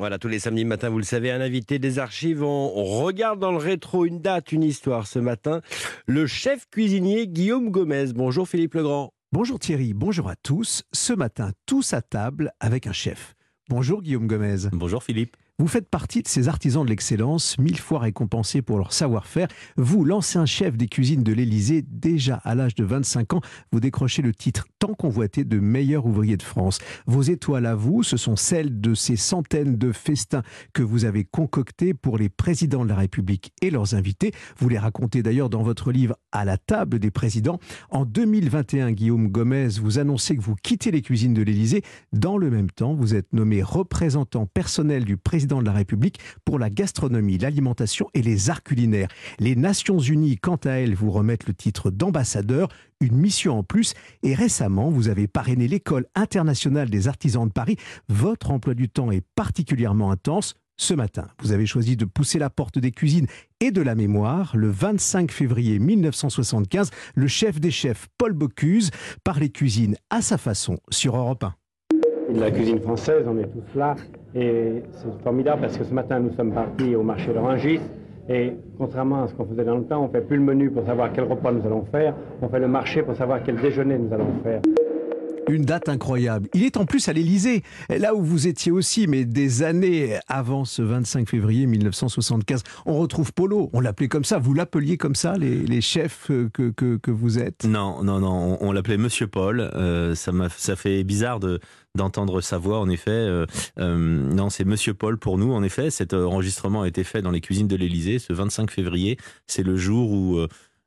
Voilà, tous les samedis matins, vous le savez, un invité des archives. On, regarde dans le rétro une date, une histoire ce matin. Le chef cuisinier Guillaume Gomez. Bonjour Philippe Legrand. Bonjour Thierry, bonjour à tous. Ce matin, tous à table avec un chef. Bonjour Guillaume Gomez. Bonjour Philippe. Vous faites partie de ces artisans de l'excellence, mille fois récompensés pour leur savoir-faire. Vous, l'ancien chef des cuisines de l'Élysée, déjà à l'âge de 25 ans, vous décrochez le titre tant convoité de meilleur ouvrier de France. Vos étoiles à vous, ce sont celles de ces centaines de festins que vous avez concoctés pour les présidents de la République et leurs invités. Vous les racontez d'ailleurs dans votre livre À la table des présidents. En 2021, Guillaume Gomez, vous annoncez que vous quittez les cuisines de l'Élysée. Dans le même temps, vous êtes nommé représentant personnel du président de la République pour la gastronomie, l'alimentation et les arts culinaires. Les Nations Unies, quant à elles, vous remettent le titre d'ambassadeur, une mission en plus. Et récemment, vous avez parrainé l'École internationale des artisans de Paris. Votre emploi du temps est particulièrement intense. Ce matin, vous avez choisi de pousser la porte des cuisines et de la mémoire. Le 25 février 1975, le chef des chefs, Paul Bocuse, parlait cuisine à sa façon sur Europe 1 de la cuisine française, on est tous là. Et c'est formidable parce que ce matin, nous sommes partis au marché de Rungis. Et contrairement à ce qu'on faisait dans le temps, on ne fait plus le menu pour savoir quel repas nous allons faire, on fait le marché pour savoir quel déjeuner nous allons faire. Une date incroyable. Il est en plus à l'Élysée, là où vous étiez aussi, mais des années avant ce 25 février 1975. On retrouve Polo, on l'appelait comme ça, vous l'appeliez comme ça, les, chefs que, que, vous êtes? Non, non, non, on, l'appelait Monsieur Paul. Euh, ça, ça fait bizarre de d'entendre sa voix. En effet, euh, euh, non, c'est Monsieur Paul pour nous. En effet, cet enregistrement a été fait dans les cuisines de l'Élysée ce 25 février. C'est le jour où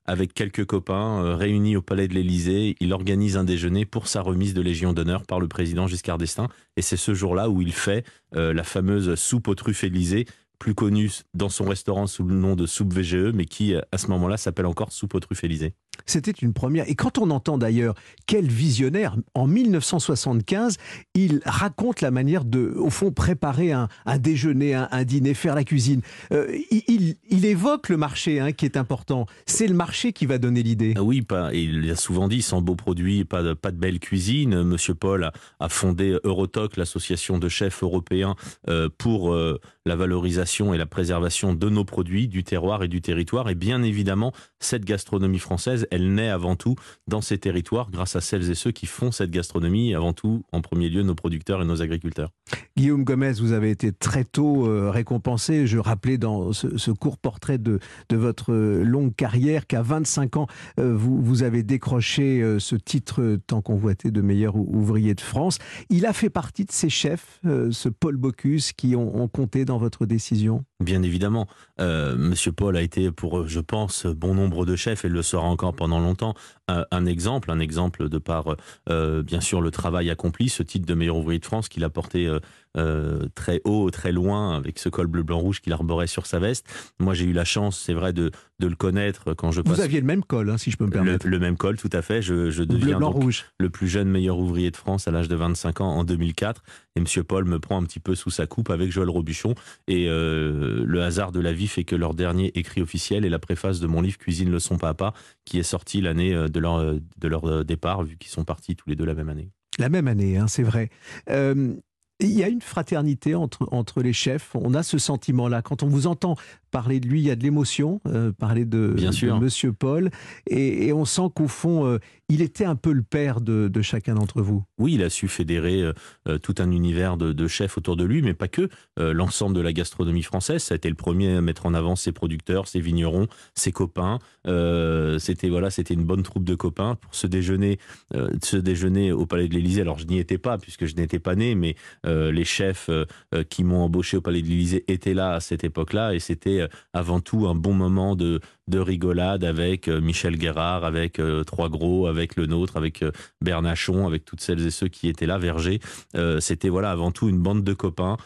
avec quelques copains euh, réunis au palais de l'Élysée. Il organise un déjeuner pour sa remise de Légion d'honneur par le président Giscard d'Estaing. Et c'est ce jour-là où il fait euh, la fameuse soupe aux truffes Élysée, plus connue dans son restaurant sous le nom de soupe VGE, mais qui à ce moment-là s'appelle encore soupe aux truffes Élysée. C'était une première. Et quand on entend d'ailleurs quel visionnaire, en 1975, il raconte la manière de, au fond, préparer un, déjeuner, un, dîner, faire la cuisine. Euh, il, évoque le marché hein, qui est important. C'est le marché qui va donner l'idée. Ah oui, pas, il a souvent dit, sans beaux produits, pas de, pas de belle cuisine. Monsieur Paul a, fondé Eurotoc, l'association de chefs européens, euh, pour euh, la valorisation et la préservation de nos produits, du terroir et du territoire. Et bien évidemment, cette gastronomie française elle naît avant tout dans ces territoires grâce à celles et ceux qui font cette gastronomie, avant tout, en premier lieu, nos producteurs et nos agriculteurs. Guillaume Gomez, vous avez été très tôt euh, récompensé. Je rappelais dans ce, court portrait de, votre longue carrière qu'à 25 ans, euh, vous, avez décroché euh, ce titre tant convoité de meilleur ouvrier de France. Il a fait partie de ces chefs, ce Paul Bocuse, qui ont compté dans votre décision? Bien évidemment, euh, Monsieur Paul a été pour, je pense, bon nombre de chefs et le sera encore pendant longtemps, un, exemple, un exemple de par, euh, bien sûr, le travail accompli, ce titre de meilleur ouvrier de France qu'il a porté euh, euh, très haut, très loin, avec ce col bleu, blanc, rouge qu'il arborait sur sa veste. Moi, j'ai eu la chance, c'est vrai, de, de, le connaître quand je Vous aviez le même col, hein, si je peux me permettre. Le, même col, tout à fait. Je, je deviens donc rouge. le plus jeune meilleur ouvrier de France à l'âge de 25 ans en 2004. Et Monsieur Paul me prend un petit peu sous sa coupe avec Joël Robuchon. Et euh, le hasard de la vie fait que leur dernier écrit officiel est la préface de mon livre Cuisine le son papa, qui est sorti l'année de leur, de leur départ, vu qu'ils sont partis tous les deux la même année. La même année, hein, c'est vrai. Euh, il y a une fraternité entre, entre les chefs. On a ce sentiment-là. Quand on vous entend parler de lui, il y a de l'émotion, euh, parler de, Bien sûr. Monsieur Paul, et, on sent qu'au fond, euh, il était un peu le père de, chacun d'entre vous. Oui, il a su fédérer euh, tout un univers de, chefs autour de lui, mais pas que. L'ensemble de la gastronomie française, ça a été le premier à mettre en avant ses producteurs, ses vignerons, ses copains. c'était voilà, c'était une bonne troupe de copains pour ce déjeuner, ce déjeuner au Palais de l'Élysée. Alors je n'y étais pas puisque je n'étais pas né, mais les chefs qui m'ont embauché au Palais de l'Élysée étaient là à cette époque-là, et c'était euh, avant tout un bon moment de, de rigolade avec euh, Michel Guérard, avec euh, Trois Gros, avec le nôtre, avec Bernachon, avec toutes celles et ceux qui étaient là, Verger. C'était voilà avant tout une bande de copains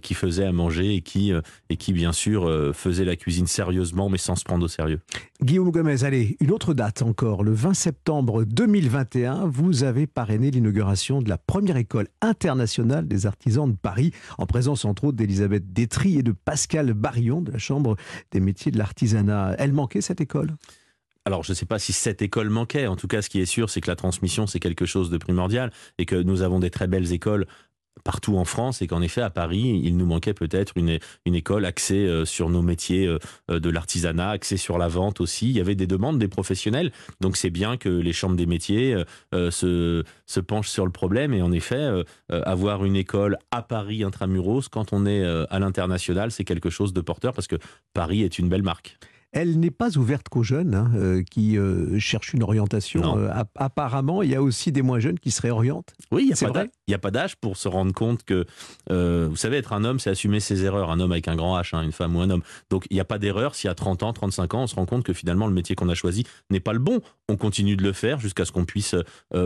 qui faisaient à manger et qui, et qui bien sûr faisaient la cuisine sérieusement mais sans se prendre au sérieux. Guillaume Gomez, allez, une autre date encore, le 20 septembre 2021, vous avez parrainé l'inauguration de la première école internationale des artisans de Paris, en présence entre autres d'Elisabeth Détry et de Pascal Barillon de la Chambre des métiers de l'artisanat. Elle manquait cette école? Alors, je ne sais pas si cette école manquait. En tout cas, ce qui est sûr, c'est que la transmission, c'est quelque chose de primordial et que nous avons des très belles écoles partout en France et qu'en effet à Paris, il nous manquait peut-être une, école axée euh, sur nos métiers euh, de l'artisanat, axée sur la vente aussi. Il y avait des demandes des professionnels, donc c'est bien que les chambres des métiers se, se penchent sur le problème et en effet avoir une école à Paris intramuros quand on est à l'international, c'est quelque chose de porteur parce que Paris est une belle marque. Elle n'est pas ouverte qu'aux jeunes hein, euh, qui euh, cherchent une orientation. Euh, apparemment, il y a aussi des moins jeunes qui se réorientent. Oui, il n'y a pas d'âge pour se rendre compte que, vous savez, être un homme, c'est assumer ses erreurs. Un homme avec un grand H, hein, une femme ou un homme. Donc, il n'y a pas d'erreur si à 30 ans, 35 ans, on se rend compte que finalement, le métier qu'on a choisi n'est pas le bon. On continue de le faire jusqu'à ce qu'on puisse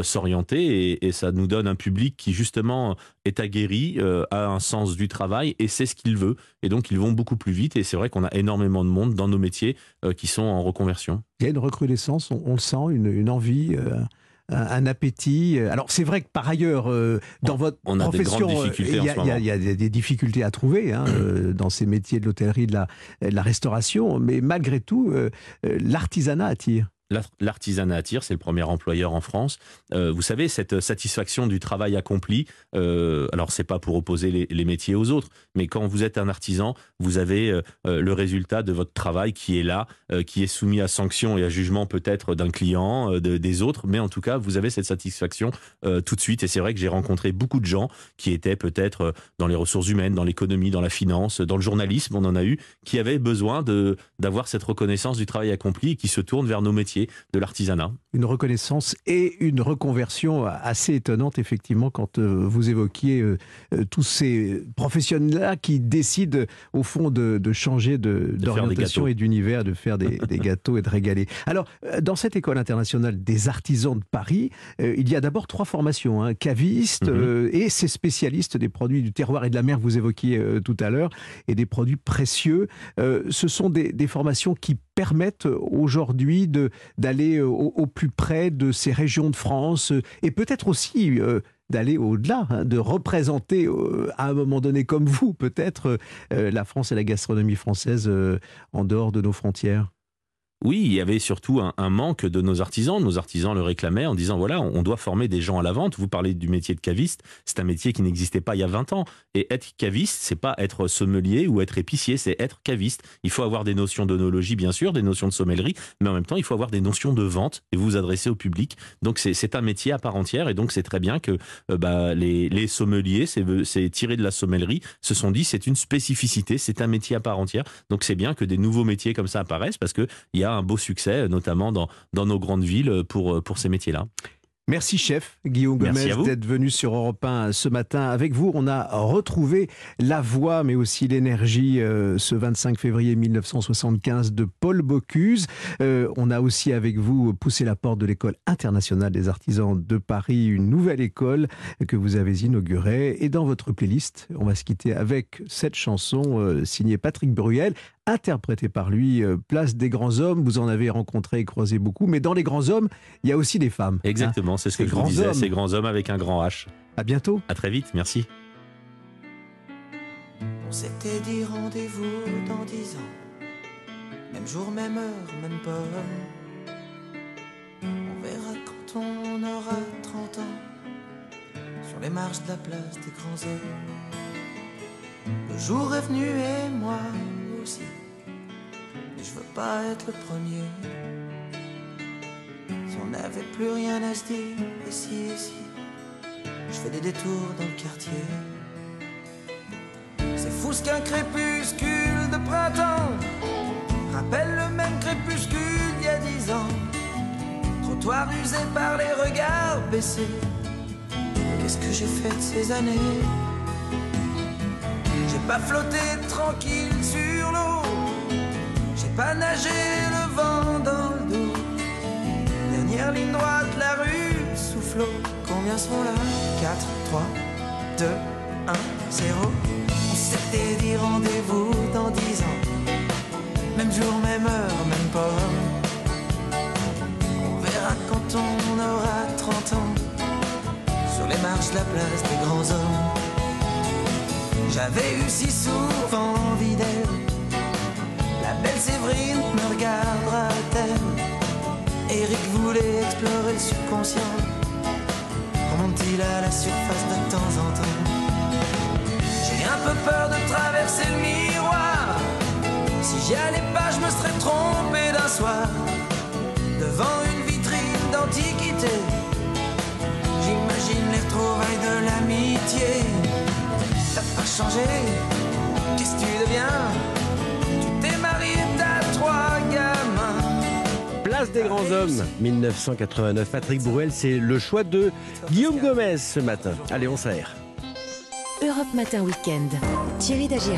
s'orienter et, et, ça nous donne un public qui, justement, est aguerri, a un sens du travail et sait ce qu'il veut. Et donc, ils vont beaucoup plus vite. Et c'est vrai qu'on a énormément de monde dans nos métiers qui sont en reconversion. Il y a une recrudescence, on, le sent, une, envie. Euh, un, appétit. Alors c'est vrai que par ailleurs, euh, dans votre on a profession, il y, a des difficultés à trouver hein, dans ces métiers de l'hôtellerie, de la, de la, restauration, mais malgré tout, l'artisanat attire l'artisanat attire, c'est le premier employeur en France. Euh, vous savez, cette satisfaction du travail accompli, euh, alors c'est pas pour opposer les, métiers aux autres, mais quand vous êtes un artisan, vous avez euh, euh, le résultat de votre travail qui est là, qui est soumis à sanction et à jugement peut-être d'un client, des autres, mais en tout cas, vous avez cette satisfaction tout de suite. Et c'est vrai que j'ai rencontré beaucoup de gens qui étaient peut-être dans les ressources humaines, dans l'économie, dans la finance, dans le journalisme, on en a eu, qui avaient besoin d'avoir cette reconnaissance du travail accompli et qui se tournent vers nos métiers de l'artisanat. Une reconnaissance et une reconversion assez étonnante, effectivement, quand euh, vous évoquiez euh, euh, tous ces professionnels-là qui décident, au fond, de, changer d'orientation et d'univers, de faire des, gâteaux et de régaler. Alors, dans cette école internationale des artisans de Paris, il y a d'abord trois formations, hein, caviste mhm. et ces spécialistes des produits du terroir et de la mer que vous évoquiez tout à l'heure, et des produits précieux. ce sont des, des formations qui permettent aujourd'hui d'aller euh, au, plus près de ces régions de France euh, et peut-être aussi euh, d'aller au-delà, hein, de représenter à un moment donné comme vous peut-être la France et la gastronomie française en dehors de nos frontières oui, il y avait surtout un, manque de nos artisans. Nos artisans le réclamaient en disant voilà, on doit former des gens à la vente. Vous parlez du métier de caviste, c'est un métier qui n'existait pas il y a 20 ans. Et être caviste, c'est pas être sommelier ou être épicier, c'est être caviste. Il faut avoir des notions d'onologie, bien sûr, des notions de sommellerie, mais en même temps, il faut avoir des notions de vente et vous adresser au public. Donc c'est un métier à part entière et donc c'est très bien que euh, bah, les, les sommeliers, c'est tiré de la sommellerie, se sont dit c'est une spécificité, c'est un métier à part entière. Donc c'est bien que des nouveaux métiers comme ça apparaissent parce que il y a un beau succès, notamment dans, dans nos grandes villes, pour, pour ces métiers-là. Merci chef Guillaume Gomez d'être venu sur Europe 1 ce matin. Avec vous, on a retrouvé la voix mais aussi l'énergie euh, ce 25 février 1975 de Paul Bocuse. Euh, on a aussi avec vous poussé la porte de l'école internationale des artisans de Paris, une nouvelle école que vous avez inaugurée. Et dans votre playlist, on va se quitter avec cette chanson euh, signée Patrick Bruel, interprété par lui, euh, Place des grands hommes. Vous en avez rencontré et croisé beaucoup, mais dans les grands hommes, il y a aussi des femmes. Hein. Exactement, c'est ce que je vous disais, ces grands hommes avec un grand H. À bientôt. À très vite, merci. On s'était dit rendez-vous dans dix ans, même jour, même heure, même pomme. On verra quand on aura 30 ans, sur les marches de la place des grands hommes. Le jour est venu et moi être le premier. Si on n'avait plus rien à se dire, et si, je fais des détours dans le quartier. C'est fou ce qu'un crépuscule de printemps rappelle le même crépuscule il y a dix ans. Trottoir usé par les regards baissés. Qu'est-ce que j'ai fait de ces années? J'ai pas flotté tranquille sur l'eau pas nager le vent dans le dos. Dernière ligne droite, la rue souffle. Combien sont là? 4, 3, 2, 1, 0. On s'était dit rendez-vous dans 10 ans. Même jour, même heure, même pomme. On verra quand on aura 30 ans. Sur les marches de la place des grands hommes. J'avais eu si souvent Eric voulait explorer le subconscient. Remonte-t-il à la surface de temps en temps? Un peu peur de traverser le miroir. Si j'y allais pas, je me serais trompé d'un soir. Devant une vitrine d'antiquité, j'imagine les retrouvailles de l'amitié. T'as pas changé, qu'est-ce que tu deviens? Place des grands hommes, 1989. Patrick Bruel, c'est le choix de Guillaume Gomez ce matin. Allez, on s'aère. Europe Matin Weekend. Thierry Dagier.